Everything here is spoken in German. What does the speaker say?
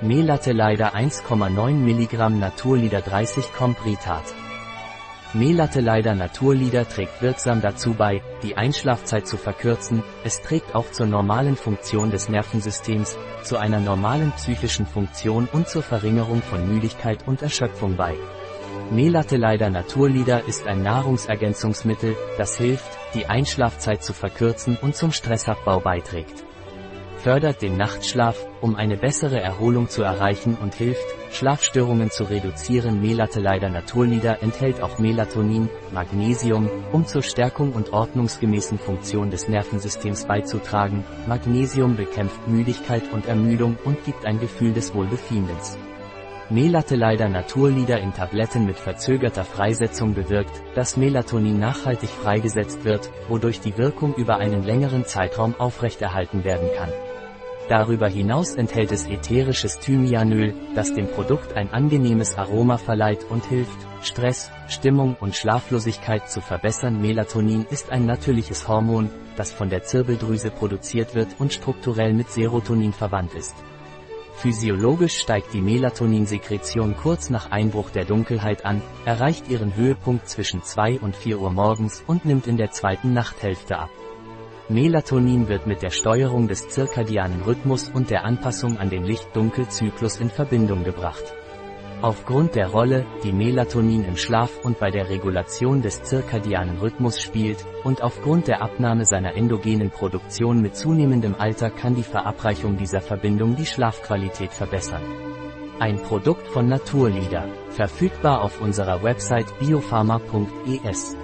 Melatte leider 1,9 mg Naturlieder 30 Compritat. Melatte leider Naturlieder trägt wirksam dazu bei, die Einschlafzeit zu verkürzen, es trägt auch zur normalen Funktion des Nervensystems, zu einer normalen psychischen Funktion und zur Verringerung von Müdigkeit und Erschöpfung bei. Melatte leider Naturlieder ist ein Nahrungsergänzungsmittel, das hilft, die Einschlafzeit zu verkürzen und zum Stressabbau beiträgt fördert den Nachtschlaf, um eine bessere Erholung zu erreichen und hilft, Schlafstörungen zu reduzieren. Melateleider Naturlieder enthält auch Melatonin, Magnesium, um zur Stärkung und ordnungsgemäßen Funktion des Nervensystems beizutragen. Magnesium bekämpft Müdigkeit und Ermüdung und gibt ein Gefühl des Wohlbefindens. Melateleider Naturlieder in Tabletten mit verzögerter Freisetzung bewirkt, dass Melatonin nachhaltig freigesetzt wird, wodurch die Wirkung über einen längeren Zeitraum aufrechterhalten werden kann. Darüber hinaus enthält es ätherisches Thymianöl, das dem Produkt ein angenehmes Aroma verleiht und hilft, Stress, Stimmung und Schlaflosigkeit zu verbessern. Melatonin ist ein natürliches Hormon, das von der Zirbeldrüse produziert wird und strukturell mit Serotonin verwandt ist. Physiologisch steigt die Melatoninsekretion kurz nach Einbruch der Dunkelheit an, erreicht ihren Höhepunkt zwischen 2 und 4 Uhr morgens und nimmt in der zweiten Nachthälfte ab. Melatonin wird mit der Steuerung des zirkadianen Rhythmus und der Anpassung an den Licht-Dunkel-Zyklus in Verbindung gebracht. Aufgrund der Rolle, die Melatonin im Schlaf und bei der Regulation des zirkadianen Rhythmus spielt, und aufgrund der Abnahme seiner endogenen Produktion mit zunehmendem Alter kann die Verabreichung dieser Verbindung die Schlafqualität verbessern. Ein Produkt von Naturlieder, verfügbar auf unserer Website biopharma.es.